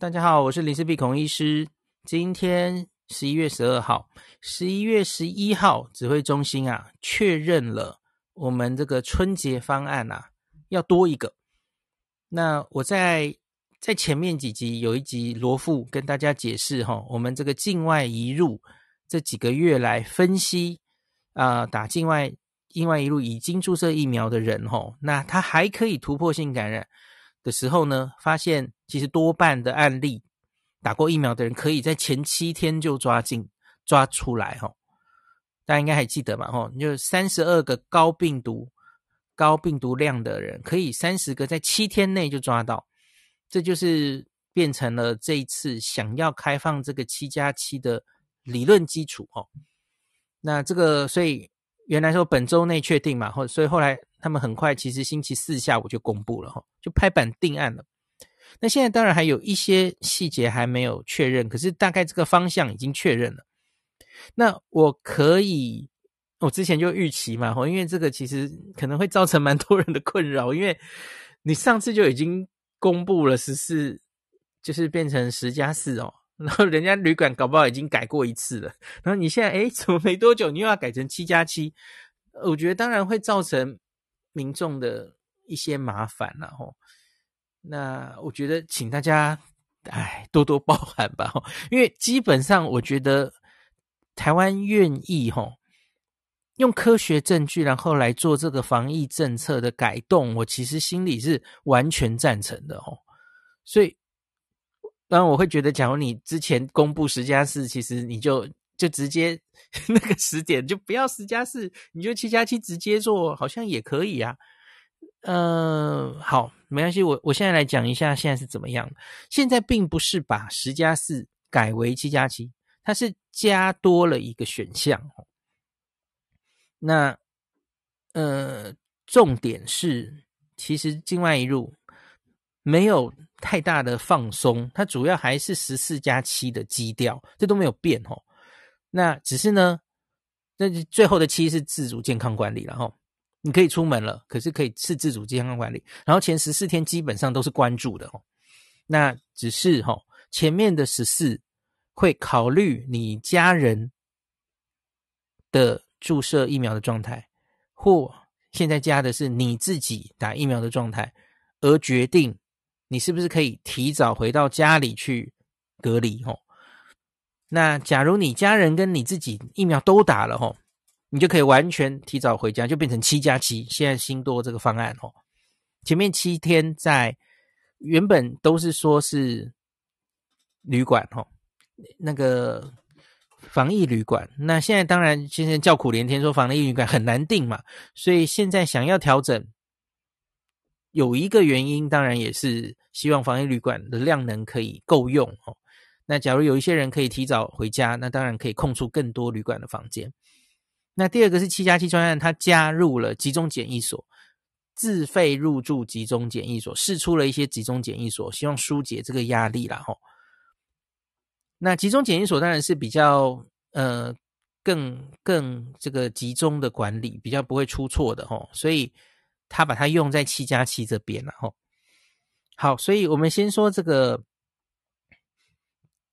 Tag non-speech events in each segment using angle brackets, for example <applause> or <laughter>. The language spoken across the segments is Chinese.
大家好，我是林氏璧孔医师。今天十一月十二号，十一月十一号，指挥中心啊确认了我们这个春节方案啊要多一个。那我在在前面几集有一集罗富跟大家解释哈，我们这个境外移入这几个月来分析啊、打境外境外移入已经注射疫苗的人哈，那他还可以突破性感染。的时候呢，发现其实多半的案例，打过疫苗的人可以在前七天就抓进抓出来哈。大家应该还记得嘛哈，就三十二个高病毒高病毒量的人，可以三十个在七天内就抓到，这就是变成了这一次想要开放这个七加七的理论基础哦。那这个所以原来说本周内确定嘛，后所以后来。他们很快，其实星期四下午就公布了哈，就拍板定案了。那现在当然还有一些细节还没有确认，可是大概这个方向已经确认了。那我可以，我之前就预期嘛，因为这个其实可能会造成蛮多人的困扰，因为你上次就已经公布了十四，就是变成十加四哦，然后人家旅馆搞不好已经改过一次了，然后你现在诶，怎么没多久你又要改成七加七？我觉得当然会造成。民众的一些麻烦，然后，那我觉得请大家，哎，多多包涵吧，因为基本上我觉得台湾愿意哈，用科学证据然后来做这个防疫政策的改动，我其实心里是完全赞成的哦。所以，当然我会觉得，假如你之前公布十加四，其实你就。就直接 <laughs> 那个时点就不要十加四，你就七加七直接做，好像也可以啊。嗯、好，没关系，我我现在来讲一下现在是怎么样。现在并不是把十加四改为七加七，它是加多了一个选项。那呃，重点是，其实境外移入没有太大的放松，它主要还是十四加七的基调，这都没有变哦。那只是呢，那最后的七是自主健康管理，然后你可以出门了，可是可以是自主健康管理，然后前十四天基本上都是关注的哦。那只是哈，前面的十四会考虑你家人的注射疫苗的状态，或现在加的是你自己打疫苗的状态，而决定你是不是可以提早回到家里去隔离哦。那假如你家人跟你自己疫苗都打了吼，你就可以完全提早回家，就变成七加七。现在新多这个方案哦，前面七天在原本都是说是旅馆哦，那个防疫旅馆。那现在当然现在叫苦连天，说防疫旅馆很难订嘛，所以现在想要调整，有一个原因，当然也是希望防疫旅馆的量能可以够用哦。那假如有一些人可以提早回家，那当然可以空出更多旅馆的房间。那第二个是七加七专案，它加入了集中检疫所，自费入住集中检疫所，试出了一些集中检疫所，希望疏解这个压力啦吼。那集中检疫所当然是比较呃更更这个集中的管理，比较不会出错的吼，所以他把它用在七加七这边了吼。好，所以我们先说这个。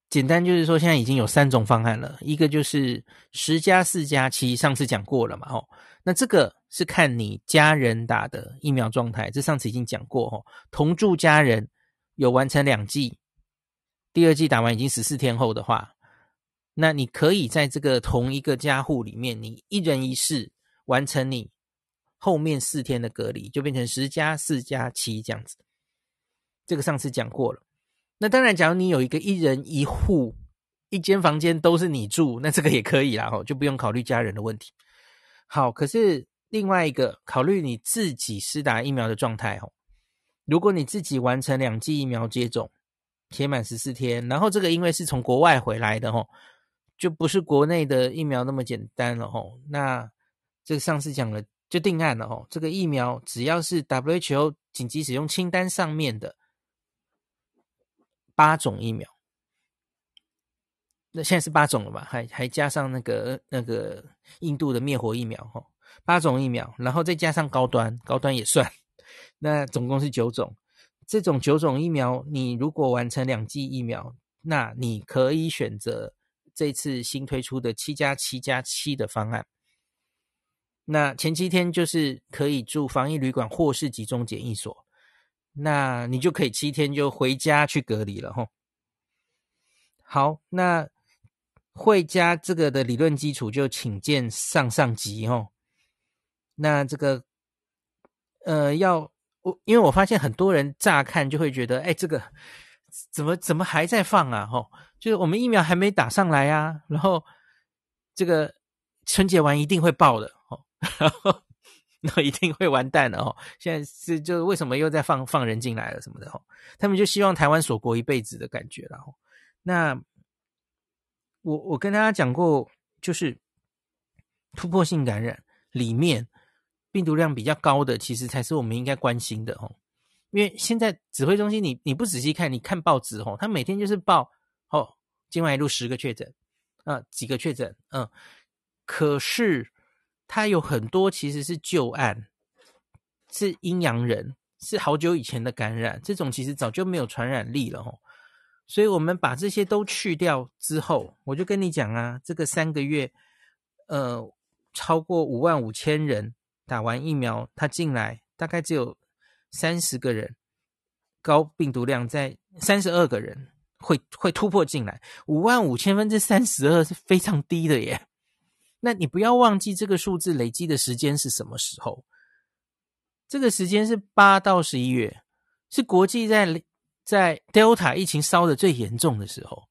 简单就是说，现在已经有三种方案了，一个就是十加四加七，上次讲过了嘛，吼，那这个是看你家人打的疫苗状态，这上次已经讲过，吼，同住家人有完成两剂，第二剂打完已经十四天后的话，那你可以在这个同一个家户里面，你一人一室完成你后面四天的隔离，就变成十加四加七这样子，这个上次讲过了。那当然，假如你有一个一人一户，一间房间都是你住，那这个也可以啦，吼，就不用考虑家人的问题。好，可是另外一个考虑你自己施打疫苗的状态，吼，如果你自己完成两剂疫苗接种，写满十四天，然后这个因为是从国外回来的，吼，就不是国内的疫苗那么简单了，吼。那这个上次讲了，就定案了，吼，这个疫苗只要是 WHO 紧急使用清单上面的。八种疫苗，那现在是八种了吧？还还加上那个那个印度的灭活疫苗哈，八种疫苗，然后再加上高端，高端也算，那总共是九种。这种九种疫苗，你如果完成两剂疫苗，那你可以选择这次新推出的七加七加七的方案。那前七天就是可以住防疫旅馆或是集中检疫所，那你就可以七天就回家去隔离了吼。好，那会加这个的理论基础就请见上上集吼。那这个呃要我，因为我发现很多人乍看就会觉得，哎，这个怎么怎么还在放啊？吼，就是我们疫苗还没打上来啊，然后这个春节完一定会爆的。然 <laughs> 后 <laughs> 那一定会完蛋了哦！现在是就为什么又在放放人进来了什么的哦？他们就希望台湾锁国一辈子的感觉了哦。那我我跟大家讲过，就是突破性感染里面病毒量比较高的，其实才是我们应该关心的哦。因为现在指挥中心你你不仔细看，你看报纸哦，他每天就是报哦，境外一路十个确诊啊，几个确诊嗯，可是。它有很多其实是旧案，是阴阳人，是好久以前的感染，这种其实早就没有传染力了吼。所以我们把这些都去掉之后，我就跟你讲啊，这个三个月，呃，超过五万五千人打完疫苗，他进来大概只有三十个人，高病毒量在三十二个人会会突破进来，五万五千分之三十二是非常低的耶。那你不要忘记这个数字累积的时间是什么时候？这个时间是八到十一月，是国际在在 Delta 疫情烧的最严重的时候，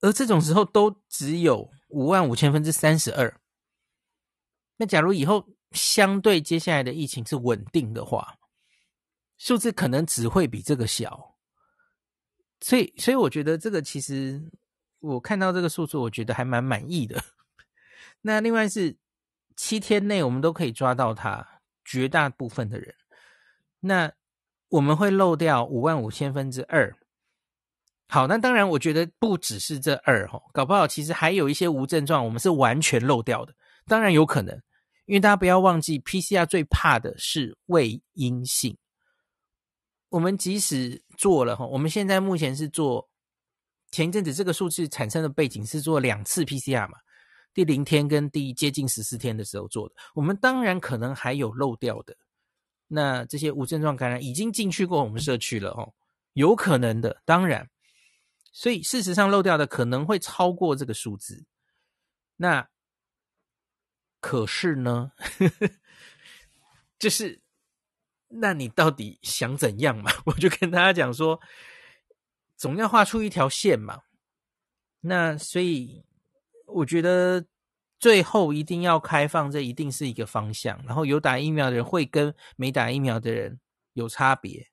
而这种时候都只有五万五千分之三十二。那假如以后相对接下来的疫情是稳定的话，数字可能只会比这个小。所以，所以我觉得这个其实。我看到这个数字，我觉得还蛮满意的。<laughs> 那另外是七天内我们都可以抓到他，绝大部分的人。那我们会漏掉五万五千分之二。好，那当然我觉得不只是这二哦，搞不好其实还有一些无症状，我们是完全漏掉的。当然有可能，因为大家不要忘记，PCR 最怕的是伪阴性。我们即使做了哈，我们现在目前是做。前一阵子这个数据产生的背景是做两次 PCR 嘛，第零天跟第接近十四天的时候做的。我们当然可能还有漏掉的，那这些无症状感染已经进去过我们社区了哦，有可能的，当然。所以事实上漏掉的可能会超过这个数字。那可是呢，<laughs> 就是那你到底想怎样嘛？<laughs> 我就跟大家讲说。总要画出一条线嘛，那所以我觉得最后一定要开放，这一定是一个方向。然后有打疫苗的人会跟没打疫苗的人有差别。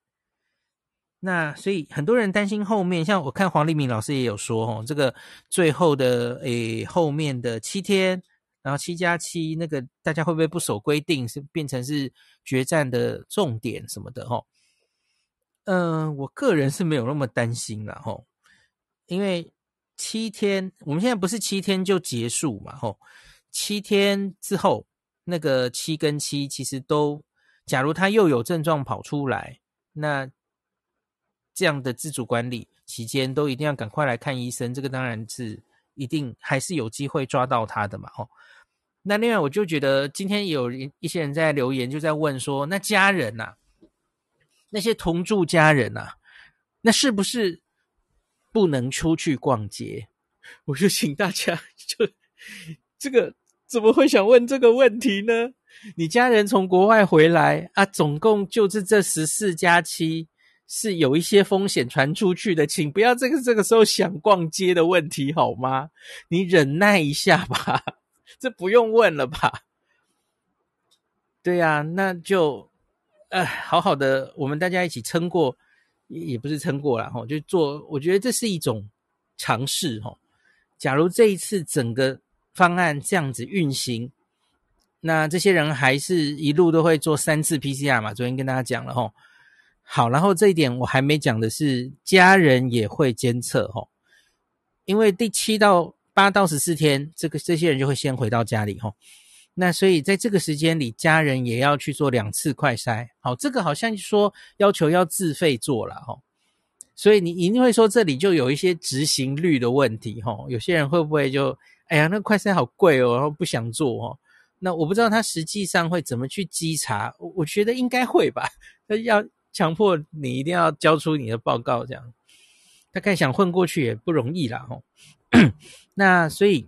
那所以很多人担心后面，像我看黄立明老师也有说，哦，这个最后的诶后面的七天，然后七加七那个大家会不会不守规定，是变成是决战的重点什么的，哦，嗯、我个人是没有那么担心啦吼，因为七天，我们现在不是七天就结束嘛吼，七天之后那个七跟七其实都，假如他又有症状跑出来，那这样的自主管理期间都一定要赶快来看医生，这个当然是一定还是有机会抓到他的嘛吼。那另外我就觉得今天有一些人在留言就在问说，那家人呐、那些同住家人啊，那是不是不能出去逛街？<laughs> 我就请大家 <laughs> 就这个怎么会想问这个问题呢？你家人从国外回来啊，总共就是这十四加七是有一些风险传出去的，请不要这个这个时候想逛街的问题好吗？你忍耐一下吧，<laughs> 这不用问了吧？对呀，那就。呃，好好的，我们大家一起撑过，也不是撑过了哈，就做。我觉得这是一种尝试哈。假如这一次整个方案这样子运行，那这些人还是一路都会做三次 PCR 嘛？昨天跟大家讲了哈。好，然后这一点我还没讲的是，家人也会监测哈，因为第七到八到十四天，这个这些人就会先回到家里哈。那所以在这个时间里，家人也要去做两次快筛。好，这个好像说要求要自费做了哈。所以你一定会说这里就有一些执行率的问题哈。有些人会不会就哎呀，那快筛好贵哦，然后不想做哦。那我不知道他实际上会怎么去稽查，我觉得应该会吧。他要强迫你一定要交出你的报告，这样大概想混过去也不容易啦哈。<coughs> 那所以。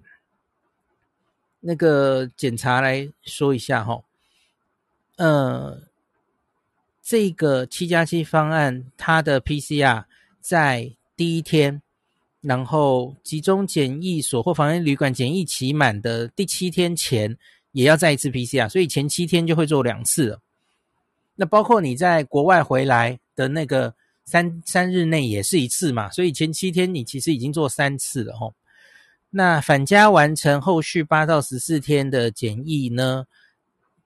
那个检查来说一下哈，呃，这个七加七方案，它的 PCR 在第一天，然后集中检疫所或防疫旅馆检疫期满的第七天前，也要再一次 PCR，所以前七天就会做两次了。那包括你在国外回来的那个三三日内也是一次嘛，所以前七天你其实已经做三次了吼。那返家完成后续八到十四天的检疫呢？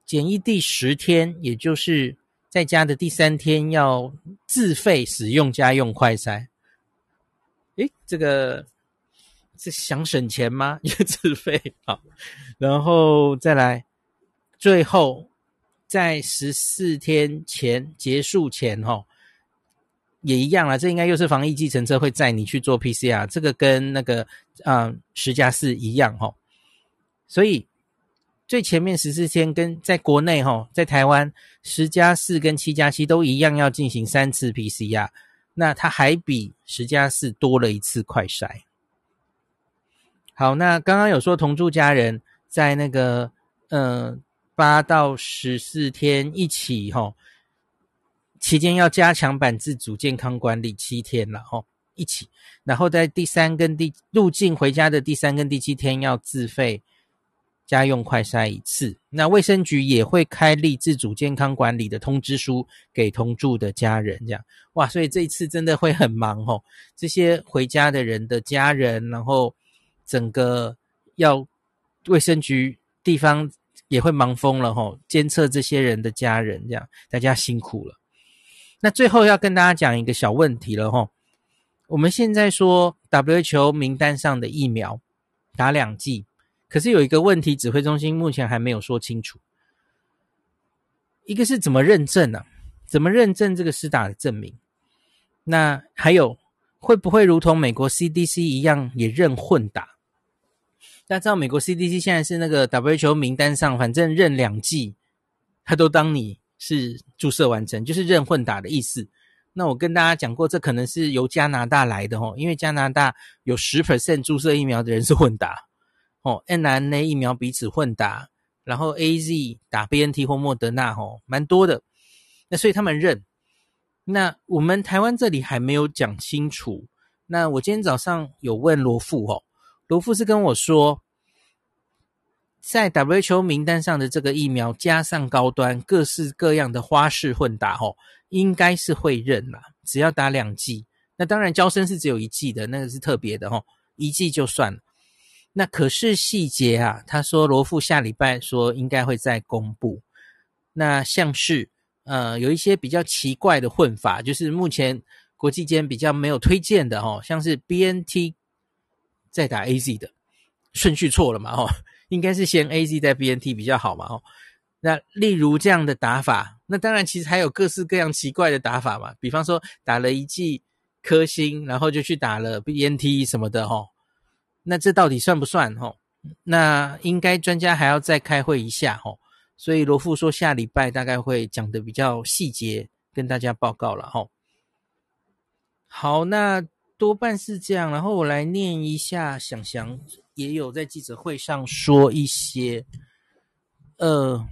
检疫第十天，也就是在家的第三天，要自费使用家用快筛。诶，这个是想省钱吗？<laughs> 也自费好，然后再来，最后在十四天前结束前，哈。也一样啦，这应该又是防疫计程车会载你去做 PCR，这个跟那个嗯十加四一样齁。所以最前面十四天跟在国内齁，在台湾十加四跟七加七都一样要进行三次 PCR，那它还比十加四多了一次快筛。好，那刚刚有说同住家人在那个嗯八到十四天一起齁。期间要加强版自主健康管理七天了吼，一起，然后在第三跟第入境回家的第三跟第七天要自费家用快筛一次。那卫生局也会开立自主健康管理的通知书给同住的家人，这样哇，所以这一次真的会很忙吼，这些回家的人的家人，然后整个要卫生局地方也会忙疯了吼，监测这些人的家人，这样大家辛苦了。那最后要跟大家讲一个小问题了齁，我们现在说 WHO 名单上的疫苗打两剂，可是有一个问题，指挥中心目前还没有说清楚。一个是怎么认证呢、啊？怎么认证这个施打的证明？那还有会不会如同美国 CDC 一样也认混打？大家知道美国 CDC 现在是那个 WHO 名单上，反正认两剂，他都当你。是注射完成，就是认混打的意思。那我跟大家讲过，这可能是由加拿大来的哦，因为加拿大有十 percent 注射疫苗的人是混打哦，mRNA 疫苗彼此混打，然后 AZ 打 BNT 或莫德纳哦，蛮多的。那所以他们认。那我们台湾这里还没有讲清楚。那我今天早上有问罗富哦，罗富是跟我说。在 WHO 名单上的这个疫苗，加上高端各式各样的花式混打，吼，应该是会认啦。只要打两剂，那当然娇生是只有一剂的，那个是特别的，吼，一剂就算了。那可是细节啊，他说罗富下礼拜说应该会再公布。那像是呃有一些比较奇怪的混法，就是目前国际间比较没有推荐的，吼，像是 BNT 再打 AZ 的顺序错了嘛，吼。应该是先 AZ 再 BNT 比较好嘛，哦，那例如这样的打法，那当然其实还有各式各样奇怪的打法嘛，比方说打了一剂科兴，然后就去打了 BNT 什么的，哦，那这到底算不算？哦，那应该专家还要再开会一下，哦，所以罗富说下礼拜大概会讲的比较细节，跟大家报告了，哦，好，那多半是这样，然后我来念一下，想想。也有在记者会上说一些，呃，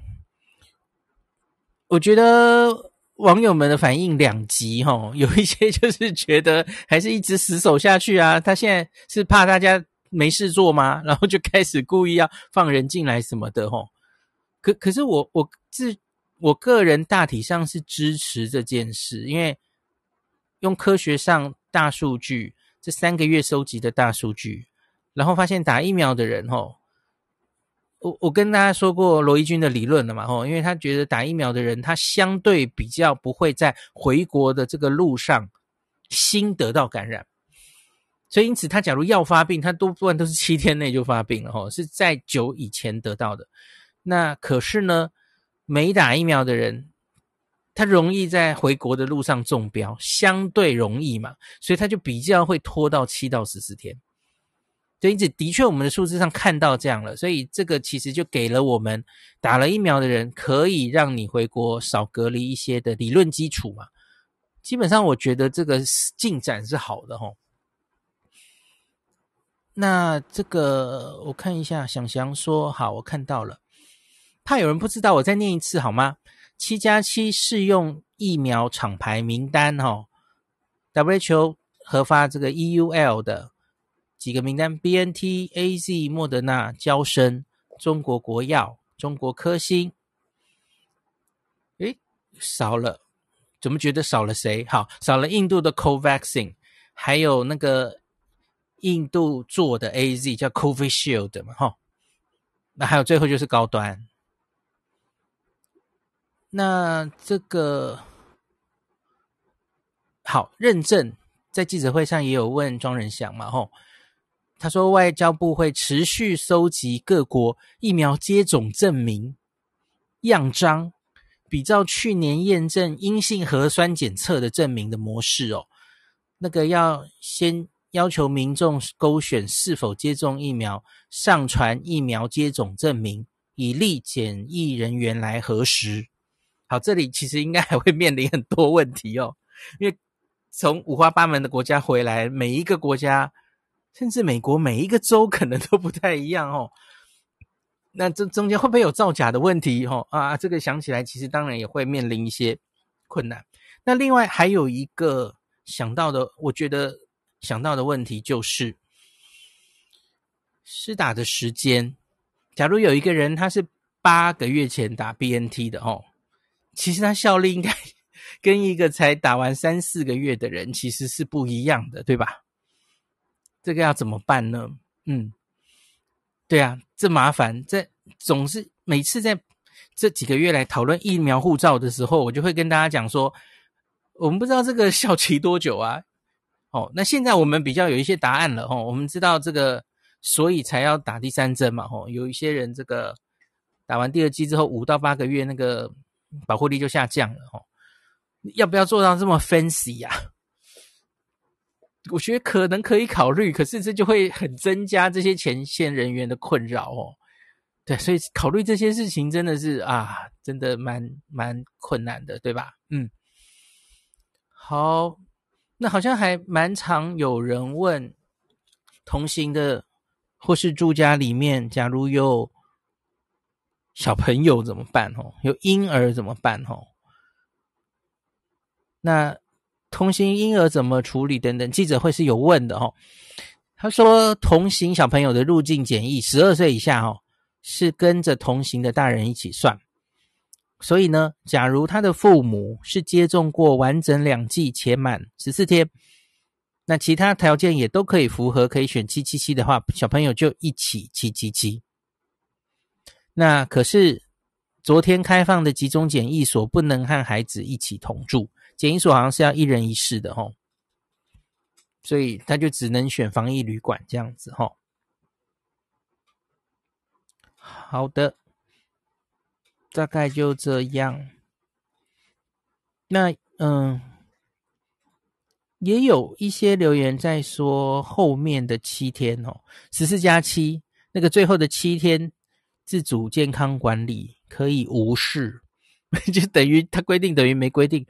我觉得网友们的反应两极齁，<laughs> 有一些就是觉得还是一直死守下去啊，他现在是怕大家没事做吗？<laughs> 然后就开始故意要放人进来什么的齁。可可是我我自我个人大体上是支持这件事，因为用科学上大数据，这三个月收集的大数据。然后发现打疫苗的人，吼，我我跟大家说过罗伊军的理论了嘛，吼，因为他觉得打疫苗的人，他相对比较不会在回国的这个路上新得到感染，所以因此他假如要发病，他多半都是七天内就发病了，吼，是在久以前得到的。那可是呢，没打疫苗的人，他容易在回国的路上中标，相对容易嘛，所以他就比较会拖到七到十四天。所以这的确我们的数字上看到这样了，所以这个其实就给了我们打了疫苗的人可以让你回国少隔离一些的理论基础嘛。基本上我觉得这个进展是好的齁。那这个我看一下，想想说好，我看到了，怕有人不知道，我再念一次好吗？七加七适用疫苗厂牌名单齁，WHO 核发这个 EUL 的。几个名单：BNT、AZ、莫德纳、娇生、中国国药、中国科兴。诶，少了，怎么觉得少了谁？好，少了印度的 Covaxin，还有那个印度做的 AZ 叫 Covishield 嘛，哈。那还有最后就是高端。那这个好认证，在记者会上也有问庄人祥嘛，吼。他说，外交部会持续搜集各国疫苗接种证明样章，比照去年验证阴性核酸检测的证明的模式哦。那个要先要求民众勾选是否接种疫苗，上传疫苗接种证明，以利检疫人员来核实。好，这里其实应该还会面临很多问题哦，因为从五花八门的国家回来，每一个国家。甚至美国每一个州可能都不太一样哦，<laughs> 那这中间会不会有造假的问题？哦啊，这个想起来其实当然也会面临一些困难。那另外还有一个想到的，我觉得想到的问题就是施打的时间。假如有一个人他是八个月前打 BNT 的哦，其实他效力应该 <laughs> 跟一个才打完三四个月的人其实是不一样的，对吧？这个要怎么办呢？嗯，对啊，这麻烦，这总是每次在这几个月来讨论疫苗护照的时候，我就会跟大家讲说，我们不知道这个效期多久啊。哦，那现在我们比较有一些答案了哦，我们知道这个，所以才要打第三针嘛。哦，有一些人这个打完第二剂之后，五到八个月那个保护力就下降了。哦，要不要做到这么 fancy 呀？我觉得可能可以考虑，可是这就会很增加这些前线人员的困扰哦。对，所以考虑这些事情真的是啊，真的蛮蛮困难的，对吧？嗯，好，那好像还蛮常有人问同行的或是住家里面，假如有小朋友怎么办？哦，有婴儿怎么办？哦，那。同行婴儿怎么处理等等，记者会是有问的哦。他说，同行小朋友的入境检疫，十二岁以下哦，是跟着同行的大人一起算。所以呢，假如他的父母是接种过完整两剂且满十四天，那其他条件也都可以符合，可以选七七七的话，小朋友就一起七七七。那可是昨天开放的集中检疫所不能和孩子一起同住。检疫所好像是要一人一室的哦，所以他就只能选防疫旅馆这样子齁。好的，大概就这样。那嗯，也有一些留言在说后面的七天哦，十四加七那个最后的七天自主健康管理可以无视，<laughs> 就等于他规定等于没规定。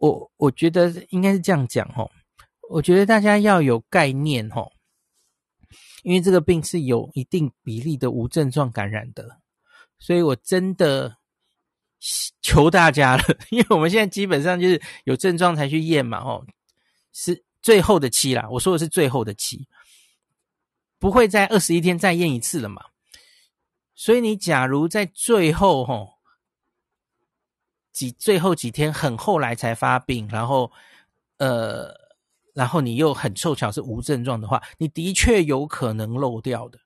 我我觉得应该是这样讲吼，我觉得大家要有概念吼，因为这个病是有一定比例的无症状感染的，所以我真的求大家了，<laughs> 因为我们现在基本上就是有症状才去验嘛吼，是最后的期啦，我说的是最后的期，不会在二十一天再验一次了嘛，所以你假如在最后吼。几最后几天很后来才发病，然后，呃，然后你又很凑巧是无症状的话，你的确有可能漏掉的。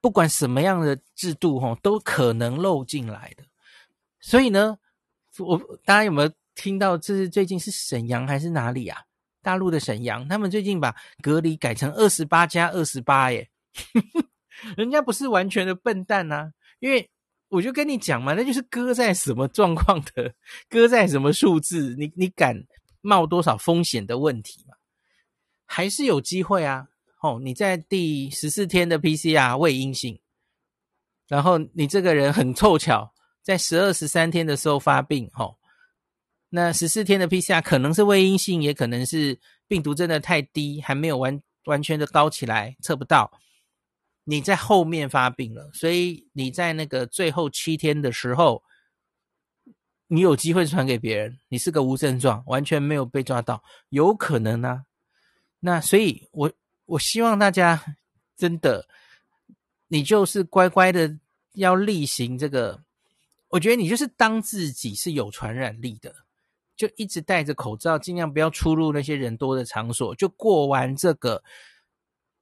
不管什么样的制度齁，都可能漏进来的。所以呢，我大家有没有听到？这是最近是沈阳还是哪里啊？大陆的沈阳，他们最近把隔离改成二十八加二十八耶。<laughs> 人家不是完全的笨蛋呐、因为我就跟你讲嘛，那就是搁在什么状况的，搁在什么数字，你你敢冒多少风险的问题嘛？还是有机会啊！哦，你在第十四天的 PCR 未阴性，然后你这个人很凑巧在十二、十三天的时候发病，哦，那十四天的 PCR 可能是未阴性，也可能是病毒真的太低，还没有完完全的高起来，测不到。你在后面发病了，所以你在那个最后七天的时候，你有机会传给别人。你是个无症状，完全没有被抓到，有可能啊。那所以，我我希望大家真的，你就是乖乖的要例行这个。我觉得你就是当自己是有传染力的，就一直戴着口罩，尽量不要出入那些人多的场所，就过完这个。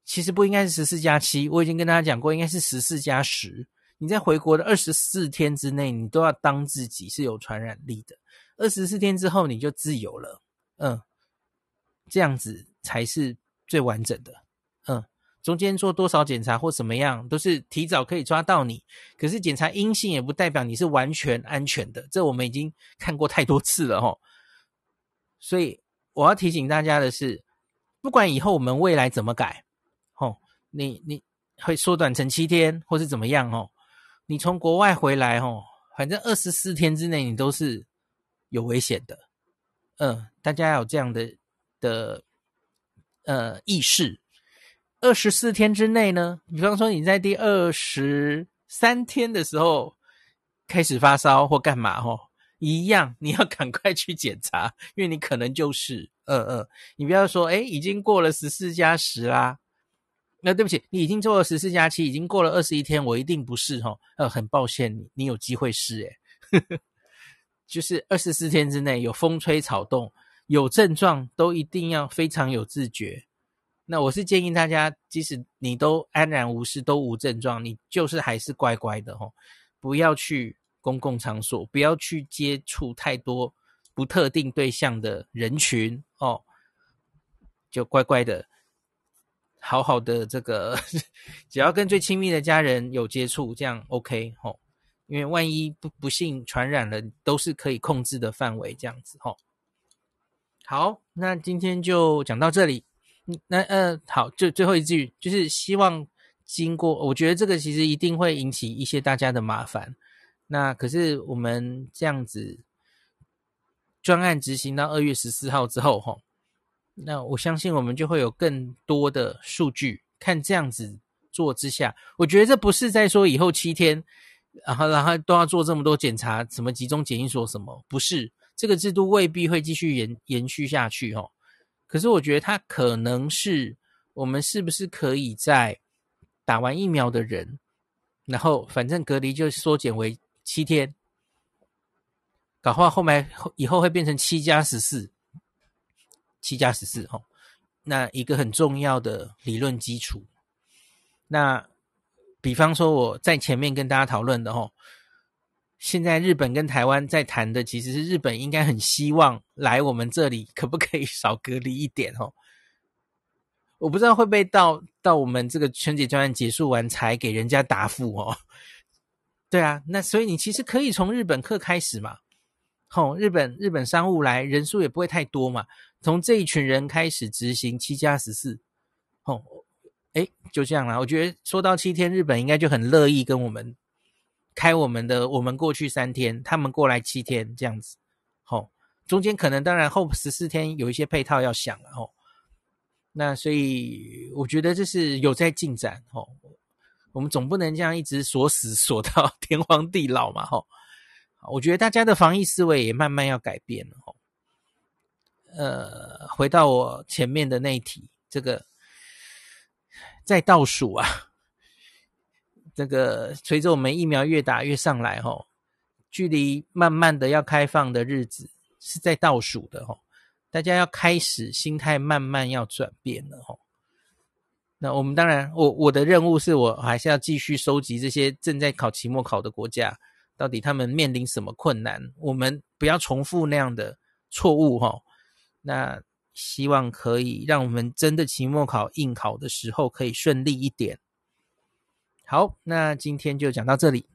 其实不应该是十四加七，我已经跟大家讲过，应该是十四加十。你在回国的二十四天之内，你都要当自己是有传染力的。二十四天之后你就自由了，嗯，这样子才是最完整的，嗯。中间做多少检查或怎么样，都是提早可以抓到你。可是检查阴性也不代表你是完全安全的，这我们已经看过太多次了哦。所以我要提醒大家的是，不管以后我们未来怎么改。你你会缩短成七天，或是怎么样哦？你从国外回来哦，反正二十四天之内你都是有危险的。嗯，大家要有这样的的呃意识。二十四天之内呢，比方说你在第二十三天的时候开始发烧或干嘛哦，一样你要赶快去检查，因为你可能就是嗯嗯，你不要说诶已经过了十四加十啦。那、对不起，你已经做了十四加七，已经过了二十一天，我一定不是哈。呃，很抱歉，你你有机会是诶，<laughs> 就是二十四天之内有风吹草动、有症状，都一定要非常有自觉。那我是建议大家，即使你都安然无事，都无症状，你就是还是乖乖的哈，不要去公共场所，不要去接触太多不特定对象的人群哦，就乖乖的。好好的，这个 <laughs> 只要跟最亲密的家人有接触，这样 OK 吼。因为万一不不幸传染了，都是可以控制的范围，这样子吼。好，那今天就讲到这里。那呃，好，就最后一句，就是希望经过，我觉得这个其实一定会引起一些大家的麻烦。那可是我们这样子专案执行到二月十四号之后，吼。那我相信我们就会有更多的数据，看这样子做之下，我觉得这不是在说以后七天，然后然后都要做这么多检查，什么集中检疫所什么，不是，这个制度未必会继续延延续下去哦。可是我觉得它可能是我们是不是可以在打完疫苗的人，然后反正隔离就缩减为七天，搞话后面以后会变成七加十四。七加十四哦，那一个很重要的理论基础。那比方说我在前面跟大家讨论的哦，现在日本跟台湾在谈的其实是日本应该很希望来我们这里，可不可以少隔离一点哦？我不知道会不会到到我们这个春节专案结束完才给人家答复哦。对啊，那所以你其实可以从日本客开始嘛。吼、哦，日本日本商务来人数也不会太多嘛。从这一群人开始执行七加十四，哦，诶，就这样啦。我觉得说到七天，日本应该就很乐意跟我们开我们的，我们过去三天，他们过来七天这样子。吼、哦，中间可能当然后十四天有一些配套要想了。吼、哦，那所以我觉得这是有在进展。吼、哦，我们总不能这样一直锁死锁到 <laughs> 天荒地老嘛。吼、我觉得大家的防疫思维也慢慢要改变了哦。呃，回到我前面的那一题，这个在倒数啊，<laughs> 这个随着我们疫苗越打越上来哦，距离慢慢的要开放的日子是在倒数的哦。大家要开始心态慢慢要转变了哦。那我们当然，我我的任务是我还是要继续收集这些正在考期末考的国家。到底他们面临什么困难？我们不要重复那样的错误哈。那希望可以让我们真的期末考应考的时候可以顺利一点。好，那今天就讲到这里。